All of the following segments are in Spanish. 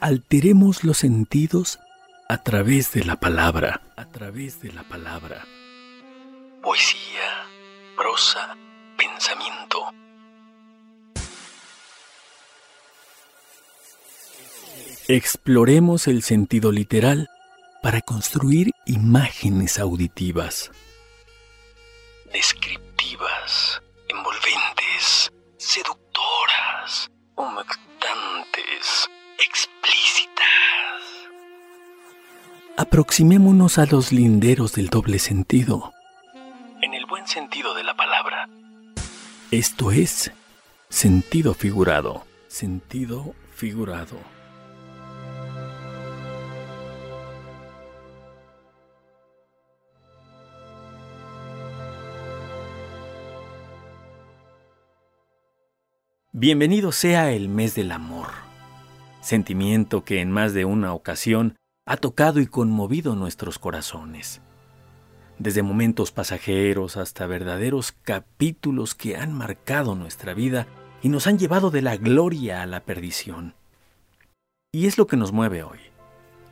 alteremos los sentidos a través de la palabra, a través de la palabra. Poesía, prosa, pensamiento. Exploremos el sentido literal para construir imágenes auditivas. Descriptivas, envolventes, seductoras, Aproximémonos a los linderos del doble sentido. En el buen sentido de la palabra. Esto es sentido figurado. Sentido figurado. Bienvenido sea el mes del amor, sentimiento que en más de una ocasión ha tocado y conmovido nuestros corazones. Desde momentos pasajeros hasta verdaderos capítulos que han marcado nuestra vida y nos han llevado de la gloria a la perdición. Y es lo que nos mueve hoy.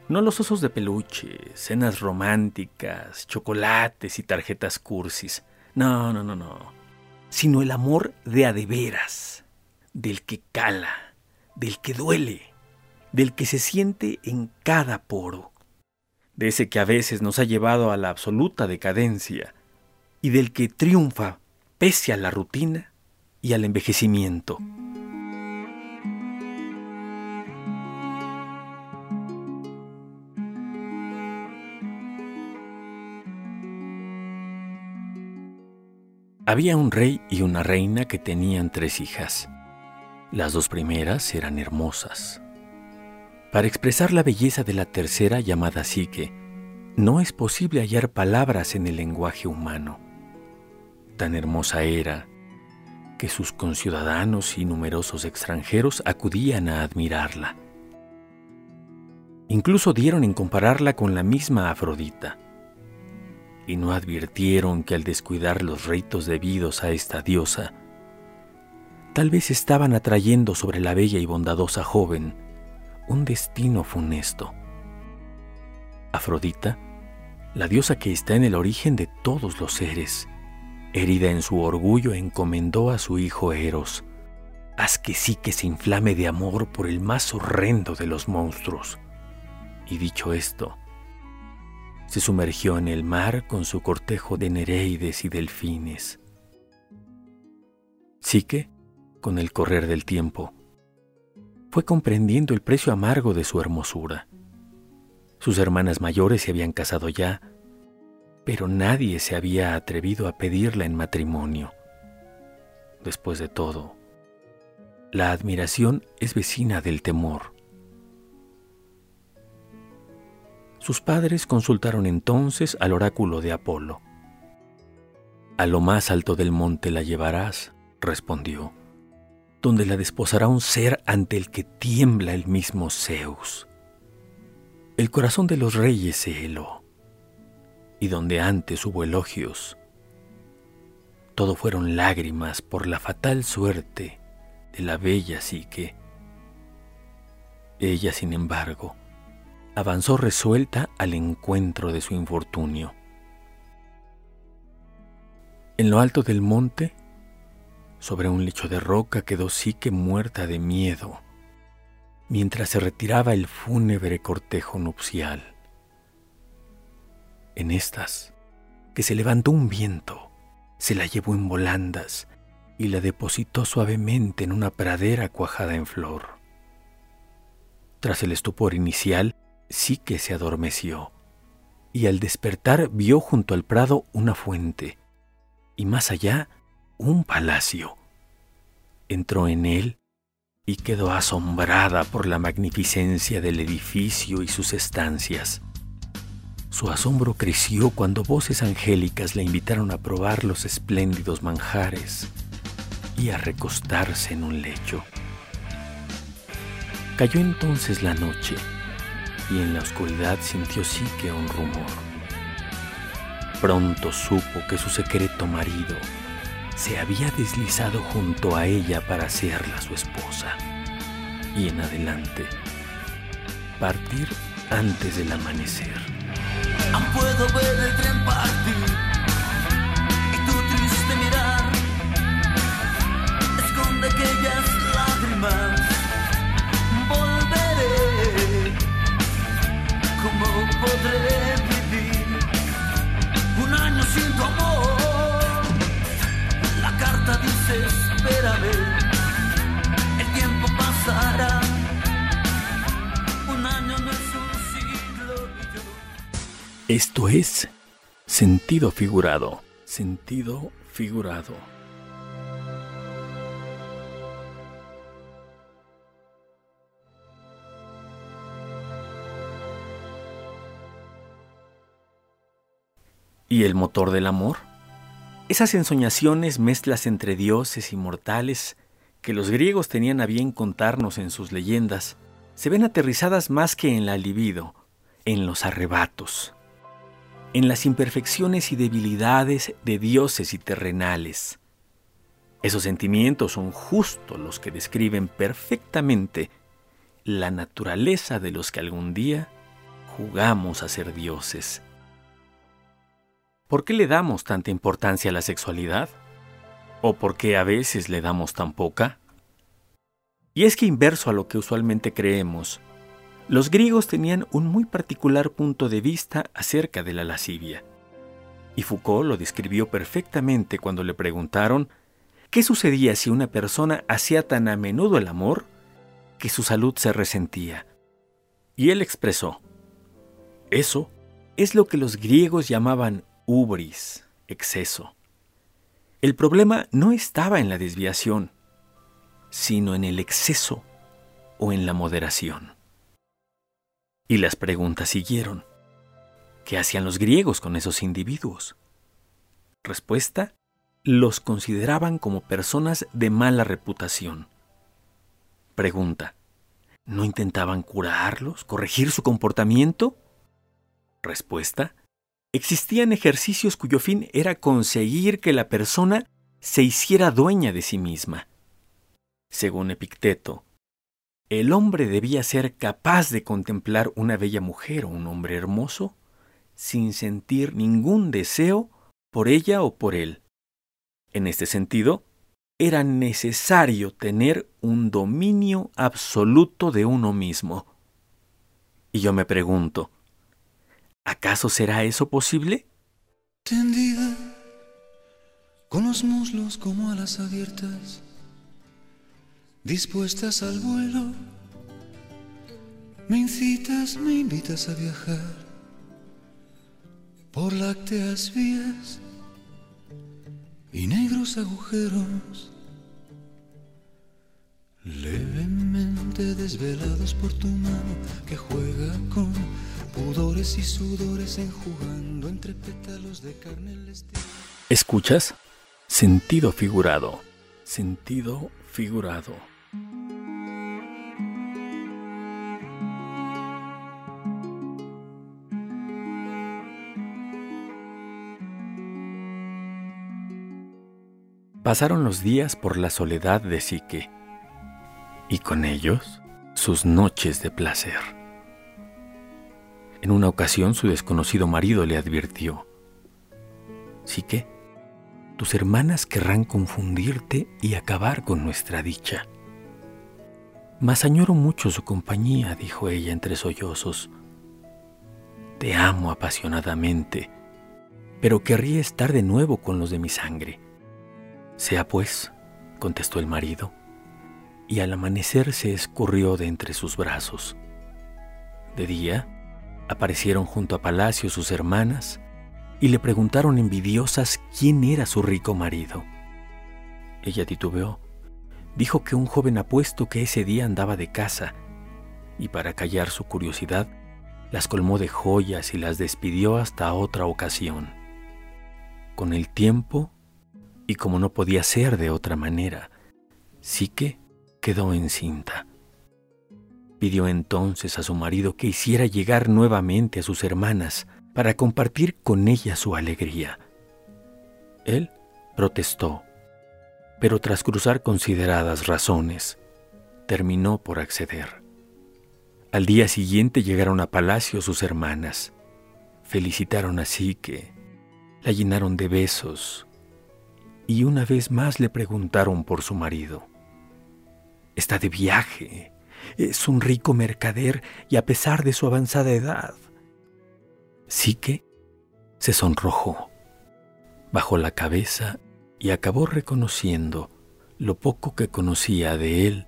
No los osos de peluche, cenas románticas, chocolates y tarjetas cursis. No, no, no, no. Sino el amor de a de veras del que cala, del que duele, del que se siente en cada poro, de ese que a veces nos ha llevado a la absoluta decadencia y del que triunfa pese a la rutina y al envejecimiento. Había un rey y una reina que tenían tres hijas. Las dos primeras eran hermosas. Para expresar la belleza de la tercera llamada psique, no es posible hallar palabras en el lenguaje humano. Tan hermosa era que sus conciudadanos y numerosos extranjeros acudían a admirarla. Incluso dieron en compararla con la misma Afrodita. Y no advirtieron que al descuidar los ritos debidos a esta diosa, tal vez estaban atrayendo sobre la bella y bondadosa joven un destino funesto. Afrodita, la diosa que está en el origen de todos los seres, herida en su orgullo, encomendó a su hijo Eros, haz que sí que se inflame de amor por el más horrendo de los monstruos. Y dicho esto, se sumergió en el mar con su cortejo de nereides y delfines. Psique con el correr del tiempo, fue comprendiendo el precio amargo de su hermosura. Sus hermanas mayores se habían casado ya, pero nadie se había atrevido a pedirla en matrimonio. Después de todo, la admiración es vecina del temor. Sus padres consultaron entonces al oráculo de Apolo. A lo más alto del monte la llevarás, respondió donde la desposará un ser ante el que tiembla el mismo Zeus. El corazón de los reyes se heló, y donde antes hubo elogios, todo fueron lágrimas por la fatal suerte de la bella psique. Ella, sin embargo, avanzó resuelta al encuentro de su infortunio. En lo alto del monte sobre un lecho de roca quedó Sique muerta de miedo, mientras se retiraba el fúnebre cortejo nupcial. En estas, que se levantó un viento, se la llevó en volandas y la depositó suavemente en una pradera cuajada en flor. Tras el estupor inicial, Sique se adormeció, y al despertar vio junto al prado una fuente, y más allá un palacio. Entró en él y quedó asombrada por la magnificencia del edificio y sus estancias. Su asombro creció cuando voces angélicas la invitaron a probar los espléndidos manjares y a recostarse en un lecho. Cayó entonces la noche y en la oscuridad sintió sí que un rumor. Pronto supo que su secreto marido se había deslizado junto a ella para hacerla su esposa. Y en adelante partir antes del amanecer. puedo ver el tren Esto es sentido figurado. Sentido figurado. ¿Y el motor del amor? Esas ensoñaciones mezclas entre dioses y mortales que los griegos tenían a bien contarnos en sus leyendas, se ven aterrizadas más que en la libido, en los arrebatos, en las imperfecciones y debilidades de dioses y terrenales. Esos sentimientos son justo los que describen perfectamente la naturaleza de los que algún día jugamos a ser dioses. ¿Por qué le damos tanta importancia a la sexualidad? ¿O por qué a veces le damos tan poca? Y es que inverso a lo que usualmente creemos, los griegos tenían un muy particular punto de vista acerca de la lascivia. Y Foucault lo describió perfectamente cuando le preguntaron qué sucedía si una persona hacía tan a menudo el amor que su salud se resentía. Y él expresó, eso es lo que los griegos llamaban ubris, exceso. El problema no estaba en la desviación, sino en el exceso o en la moderación. Y las preguntas siguieron. ¿Qué hacían los griegos con esos individuos? Respuesta, los consideraban como personas de mala reputación. Pregunta, ¿no intentaban curarlos, corregir su comportamiento? Respuesta, existían ejercicios cuyo fin era conseguir que la persona se hiciera dueña de sí misma. Según Epicteto, el hombre debía ser capaz de contemplar una bella mujer o un hombre hermoso sin sentir ningún deseo por ella o por él. En este sentido, era necesario tener un dominio absoluto de uno mismo. Y yo me pregunto, ¿acaso será eso posible? Tendida, con los muslos como alas abiertas, dispuestas al vuelo, me incitas, me invitas a viajar por lácteas vías y negros agujeros, levemente desvelados por tu mano que juega con pudores y sudores enjugando entre pétalos de carne. ¿Escuchas? Sentido figurado. Sentido figurado. Pasaron los días por la soledad de Sique y con ellos sus noches de placer. En una ocasión su desconocido marido le advirtió, Sique, tus hermanas querrán confundirte y acabar con nuestra dicha. Mas añoro mucho su compañía, dijo ella entre sollozos. Te amo apasionadamente, pero querría estar de nuevo con los de mi sangre. Sea pues, contestó el marido, y al amanecer se escurrió de entre sus brazos. De día, aparecieron junto a palacio sus hermanas y le preguntaron envidiosas quién era su rico marido. Ella titubeó, dijo que un joven apuesto que ese día andaba de casa, y para callar su curiosidad, las colmó de joyas y las despidió hasta otra ocasión. Con el tiempo, y como no podía ser de otra manera, sí que quedó encinta. Pidió entonces a su marido que hiciera llegar nuevamente a sus hermanas para compartir con ellas su alegría. Él protestó, pero tras cruzar consideradas razones, terminó por acceder. Al día siguiente llegaron a palacio sus hermanas. Felicitaron a Sique, la llenaron de besos y una vez más le preguntaron por su marido. Está de viaje, es un rico mercader y a pesar de su avanzada edad. Sique se sonrojó, bajó la cabeza y acabó reconociendo lo poco que conocía de él,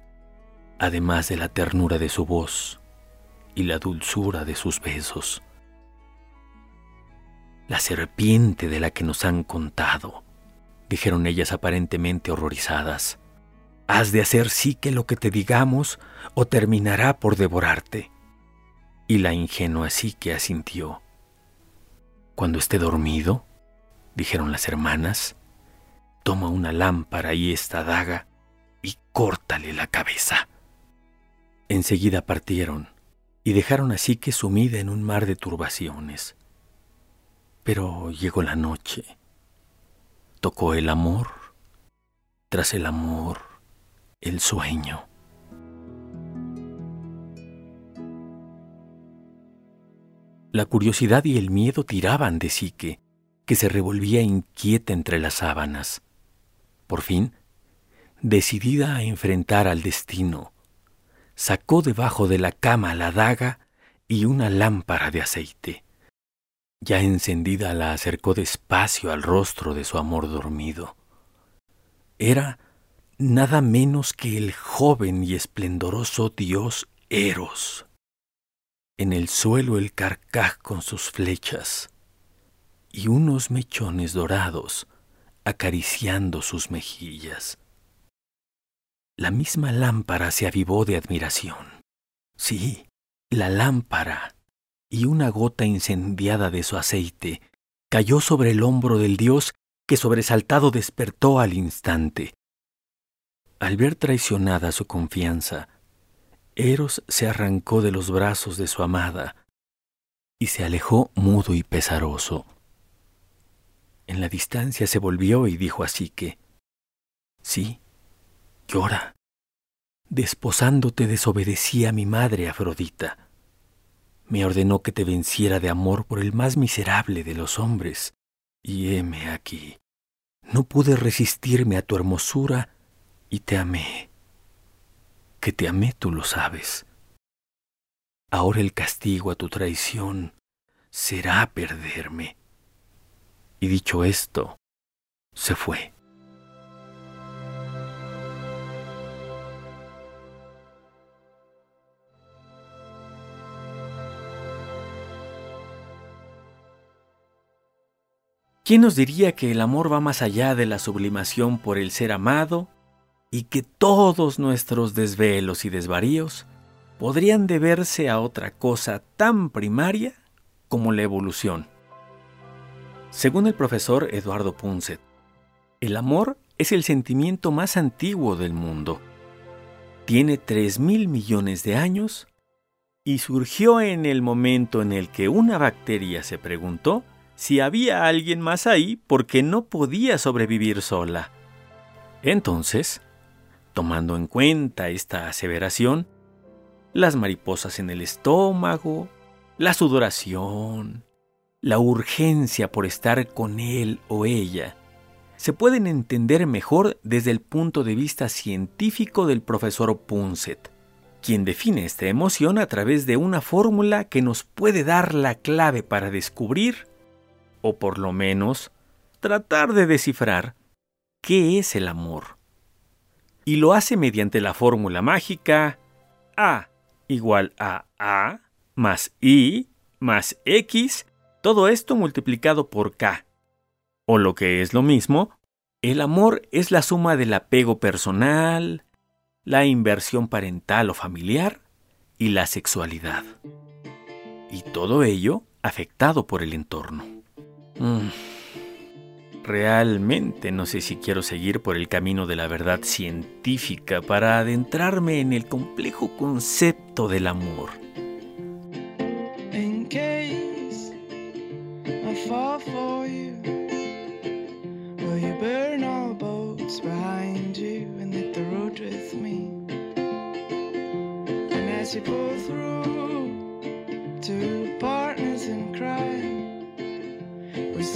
además de la ternura de su voz y la dulzura de sus besos. La serpiente de la que nos han contado, dijeron ellas aparentemente horrorizadas. Has de hacer sí que lo que te digamos o terminará por devorarte. Y la ingenua sí que asintió. Cuando esté dormido, dijeron las hermanas, toma una lámpara y esta daga y córtale la cabeza. Enseguida partieron y dejaron así que sumida en un mar de turbaciones. Pero llegó la noche. Tocó el amor, tras el amor, el sueño. La curiosidad y el miedo tiraban de Sique, que se revolvía inquieta entre las sábanas. Por fin, decidida a enfrentar al destino, sacó debajo de la cama la daga y una lámpara de aceite. Ya encendida la acercó despacio al rostro de su amor dormido. Era nada menos que el joven y esplendoroso dios Eros. En el suelo el carcaj con sus flechas y unos mechones dorados acariciando sus mejillas. La misma lámpara se avivó de admiración. Sí, la lámpara y una gota incendiada de su aceite cayó sobre el hombro del dios que sobresaltado despertó al instante. Al ver traicionada su confianza, Eros se arrancó de los brazos de su amada y se alejó mudo y pesaroso. En la distancia se volvió y dijo así que, sí, llora. Desposándote desobedecí a mi madre Afrodita. Me ordenó que te venciera de amor por el más miserable de los hombres, y heme aquí. No pude resistirme a tu hermosura y te amé. Que te amé tú lo sabes. Ahora el castigo a tu traición será perderme y dicho esto, se fue. ¿Quién nos diría que el amor va más allá de la sublimación por el ser amado y que todos nuestros desvelos y desvaríos podrían deberse a otra cosa tan primaria como la evolución? Según el profesor Eduardo Punset, el amor es el sentimiento más antiguo del mundo. Tiene 3 mil millones de años y surgió en el momento en el que una bacteria se preguntó si había alguien más ahí porque no podía sobrevivir sola. Entonces, tomando en cuenta esta aseveración, las mariposas en el estómago, la sudoración, la urgencia por estar con él o ella, se pueden entender mejor desde el punto de vista científico del profesor Punset, quien define esta emoción a través de una fórmula que nos puede dar la clave para descubrir, o por lo menos tratar de descifrar, qué es el amor. Y lo hace mediante la fórmula mágica A igual a A más I más X todo esto multiplicado por K. O lo que es lo mismo, el amor es la suma del apego personal, la inversión parental o familiar y la sexualidad. Y todo ello afectado por el entorno. Mm. Realmente no sé si quiero seguir por el camino de la verdad científica para adentrarme en el complejo concepto del amor. through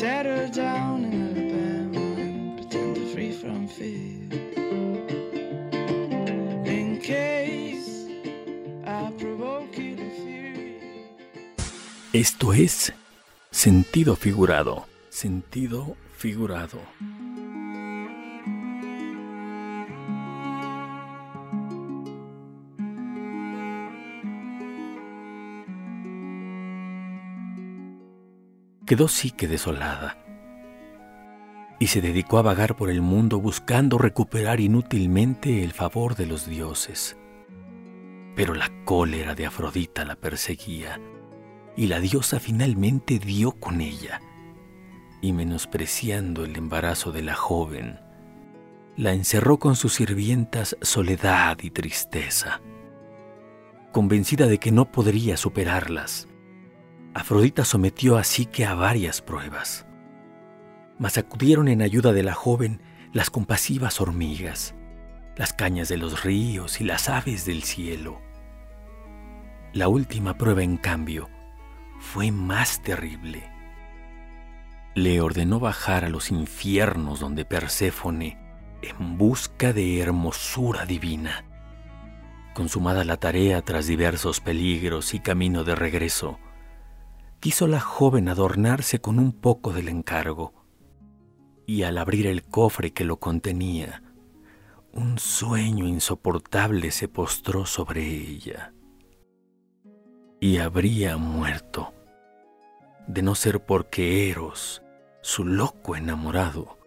settle down in Alabama and pretend to free from fear. In case I provoke you to fear. Esto es sentido figurado, sentido figurado. Quedó que desolada y se dedicó a vagar por el mundo buscando recuperar inútilmente el favor de los dioses. Pero la cólera de Afrodita la perseguía y la diosa finalmente dio con ella, y menospreciando el embarazo de la joven, la encerró con sus sirvientas soledad y tristeza. Convencida de que no podría superarlas, Afrodita sometió a Psique a varias pruebas, mas acudieron en ayuda de la joven las compasivas hormigas, las cañas de los ríos y las aves del cielo. La última prueba, en cambio, fue más terrible. Le ordenó bajar a los infiernos donde Perséfone, en busca de hermosura divina. Consumada la tarea tras diversos peligros y camino de regreso, quiso la joven adornarse con un poco del encargo, y al abrir el cofre que lo contenía, un sueño insoportable se postró sobre ella y habría muerto, de no ser porque Eros, su loco enamorado,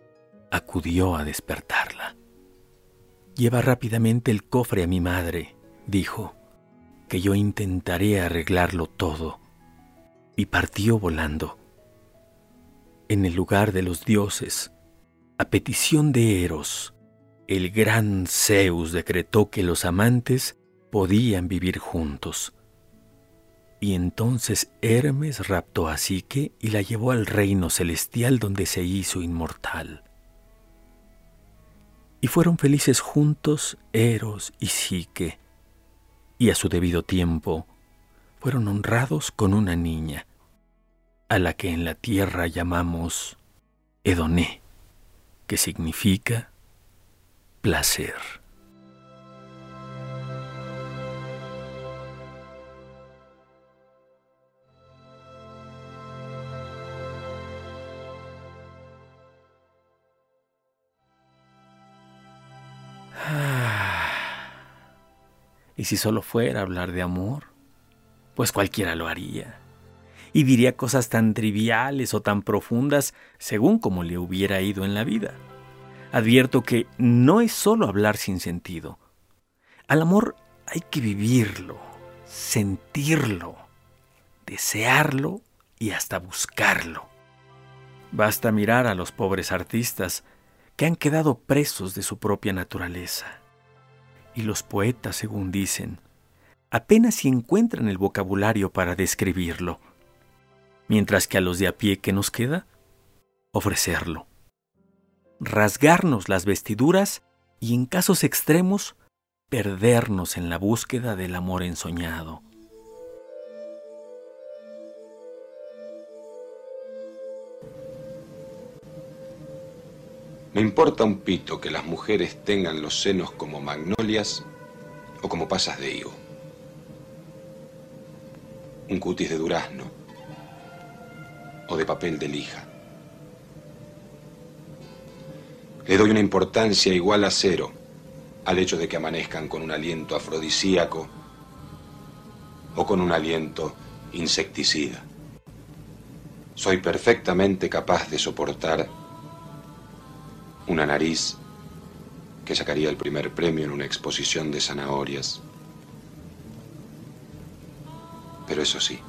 acudió a despertarla. Lleva rápidamente el cofre a mi madre, dijo, que yo intentaré arreglarlo todo, y partió volando. En el lugar de los dioses, a petición de Eros, el gran Zeus decretó que los amantes podían vivir juntos y entonces Hermes raptó a Psique y la llevó al reino celestial donde se hizo inmortal. Y fueron felices juntos Eros y Psique, y a su debido tiempo fueron honrados con una niña, a la que en la tierra llamamos Edoné, que significa placer. ¿Y si solo fuera hablar de amor? Pues cualquiera lo haría. Y diría cosas tan triviales o tan profundas según como le hubiera ido en la vida. Advierto que no es solo hablar sin sentido. Al amor hay que vivirlo, sentirlo, desearlo y hasta buscarlo. Basta mirar a los pobres artistas que han quedado presos de su propia naturaleza y los poetas, según dicen, apenas si encuentran el vocabulario para describirlo, mientras que a los de a pie que nos queda, ofrecerlo. Rasgarnos las vestiduras y en casos extremos, perdernos en la búsqueda del amor ensoñado. Me importa un pito que las mujeres tengan los senos como magnolias o como pasas de higo. Un cutis de durazno o de papel de lija. Le doy una importancia igual a cero al hecho de que amanezcan con un aliento afrodisíaco o con un aliento insecticida. Soy perfectamente capaz de soportar una nariz que sacaría el primer premio en una exposición de zanahorias. Pero eso sí,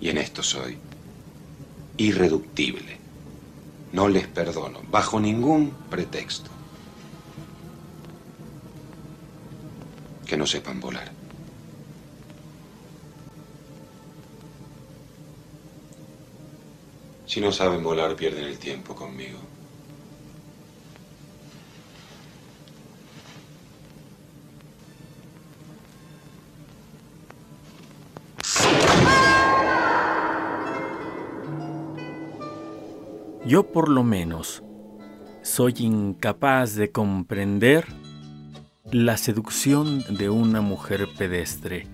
y en esto soy irreductible. No les perdono, bajo ningún pretexto, que no sepan volar. Si no saben volar, pierden el tiempo conmigo. Yo por lo menos soy incapaz de comprender la seducción de una mujer pedestre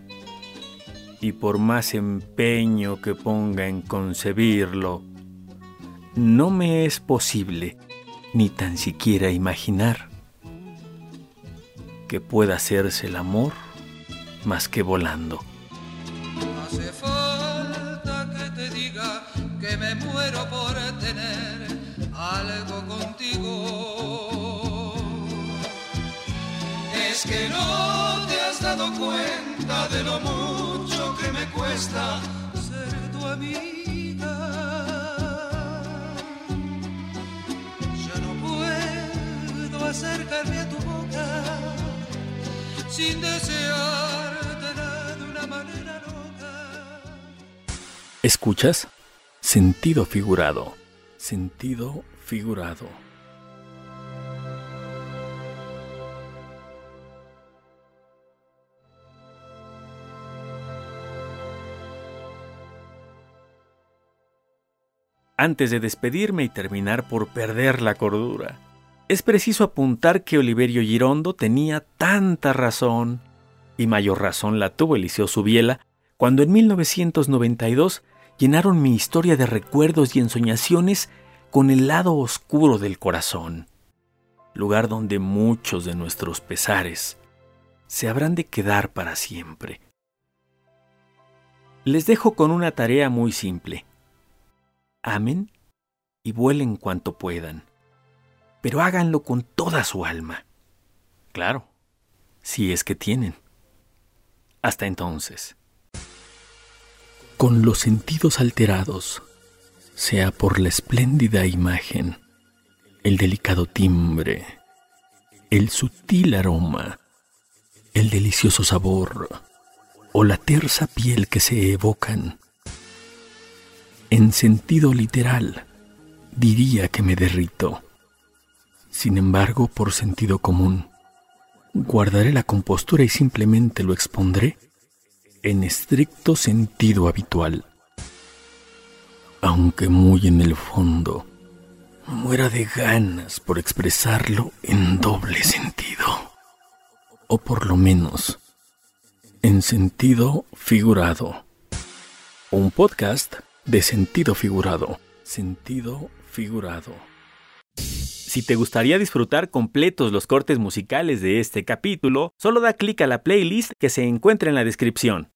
y por más empeño que ponga en concebirlo, no me es posible ni tan siquiera imaginar que pueda hacerse el amor más que volando. Hace falta que te diga que me Es que no te has dado cuenta de lo mucho que me cuesta ser tu amiga. Ya no puedo acercarme a tu boca sin deseártela de una manera loca. ¿Escuchas? Sentido figurado. Sentido figurado. Antes de despedirme y terminar por perder la cordura, es preciso apuntar que Oliverio Girondo tenía tanta razón, y mayor razón la tuvo Eliseo Subiela, cuando en 1992 llenaron mi historia de recuerdos y ensoñaciones con el lado oscuro del corazón, lugar donde muchos de nuestros pesares se habrán de quedar para siempre. Les dejo con una tarea muy simple. Amen y vuelen cuanto puedan, pero háganlo con toda su alma. Claro, si es que tienen. Hasta entonces con los sentidos alterados, sea por la espléndida imagen, el delicado timbre, el sutil aroma, el delicioso sabor o la tersa piel que se evocan. En sentido literal, diría que me derrito. Sin embargo, por sentido común, guardaré la compostura y simplemente lo expondré en estricto sentido habitual. Aunque muy en el fondo muera de ganas por expresarlo en doble sentido. O por lo menos en sentido figurado. Un podcast de sentido figurado. Sentido figurado. Si te gustaría disfrutar completos los cortes musicales de este capítulo, solo da clic a la playlist que se encuentra en la descripción.